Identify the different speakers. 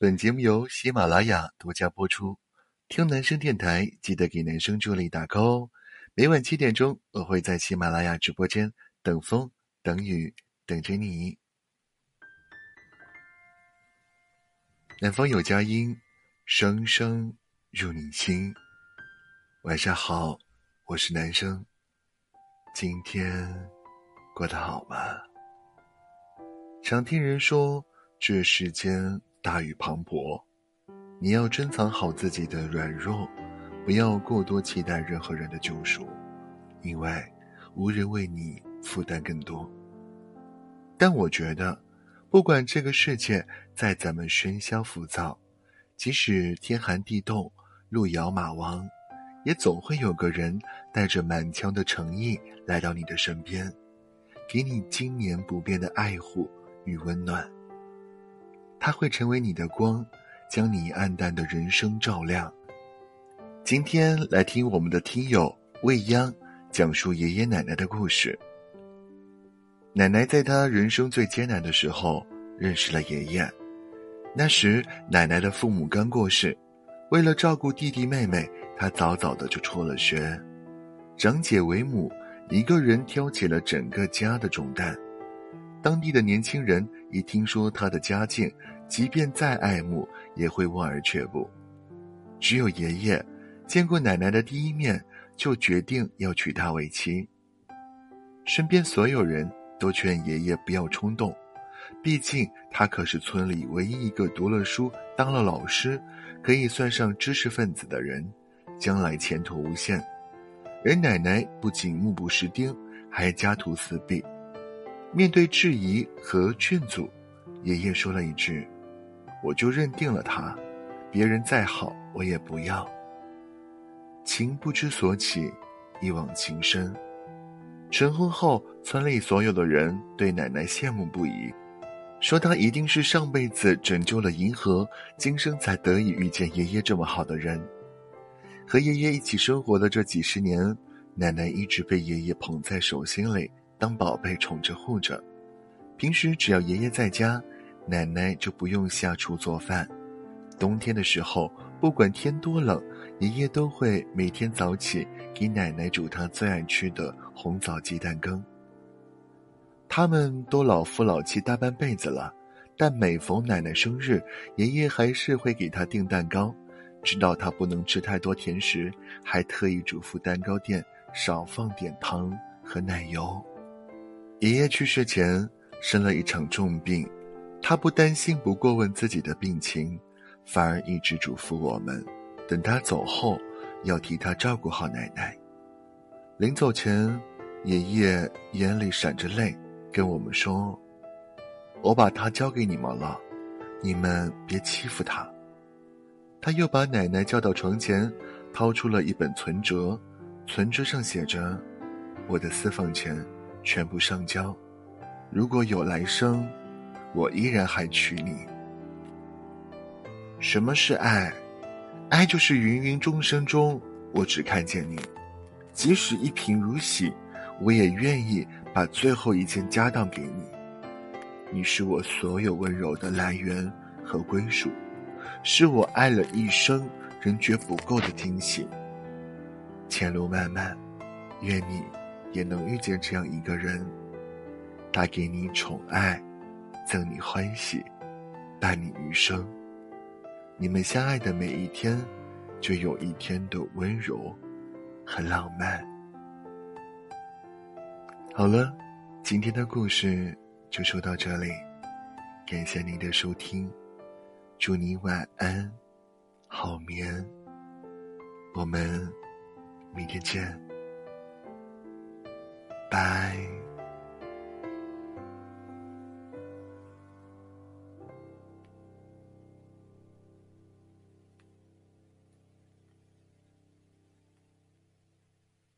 Speaker 1: 本节目由喜马拉雅独家播出。听男生电台，记得给男生助力打 call 哦。每晚七点钟，我会在喜马拉雅直播间等风等雨等着你。南方有佳音，声声入你心。晚上好，我是男生。今天过得好吗？常听人说，这世间。大雨磅礴，你要珍藏好自己的软弱，不要过多期待任何人的救赎，因为无人为你负担更多。但我觉得，不管这个世界再怎么喧嚣浮躁，即使天寒地冻、路遥马亡，也总会有个人带着满腔的诚意来到你的身边，给你经年不变的爱护与温暖。他会成为你的光，将你暗淡的人生照亮。今天来听我们的听友未央讲述爷爷奶奶的故事。奶奶在她人生最艰难的时候认识了爷爷，那时奶奶的父母刚过世，为了照顾弟弟妹妹，她早早的就辍了学。长姐为母，一个人挑起了整个家的重担。当地的年轻人一听说他的家境，即便再爱慕，也会望而却步。只有爷爷见过奶奶的第一面，就决定要娶她为妻。身边所有人都劝爷爷不要冲动，毕竟他可是村里唯一一个读了书、当了老师，可以算上知识分子的人，将来前途无限。而奶奶不仅目不识丁，还家徒四壁。面对质疑和劝阻，爷爷说了一句：“我就认定了他，别人再好我也不要。”情不知所起，一往情深。成婚后，村里所有的人对奶奶羡慕不已，说她一定是上辈子拯救了银河，今生才得以遇见爷爷这么好的人。和爷爷一起生活的这几十年，奶奶一直被爷爷捧在手心里。当宝贝宠着护着，平时只要爷爷在家，奶奶就不用下厨做饭。冬天的时候，不管天多冷，爷爷都会每天早起给奶奶煮他最爱吃的红枣鸡蛋羹。他们都老夫老妻大半辈子了，但每逢奶奶生日，爷爷还是会给她订蛋糕。知道她不能吃太多甜食，还特意嘱咐蛋糕店少放点糖和奶油。爷爷去世前生了一场重病，他不担心，不过问自己的病情，反而一直嘱咐我们，等他走后要替他照顾好奶奶。临走前，爷爷眼里闪着泪，跟我们说：“我把他交给你们了，你们别欺负他。”他又把奶奶叫到床前，掏出了一本存折，存折上写着：“我的私房钱。”全部上交。如果有来生，我依然还娶你。什么是爱？爱就是芸芸众生中，我只看见你。即使一贫如洗，我也愿意把最后一件家当给你。你是我所有温柔的来源和归属，是我爱了一生仍觉不够的惊喜。前路漫漫，愿你。也能遇见这样一个人，他给你宠爱，赠你欢喜，伴你余生。你们相爱的每一天，就有一天的温柔和浪漫。好了，今天的故事就说到这里，感谢您的收听，祝你晚安，好眠。我们明天见。拜。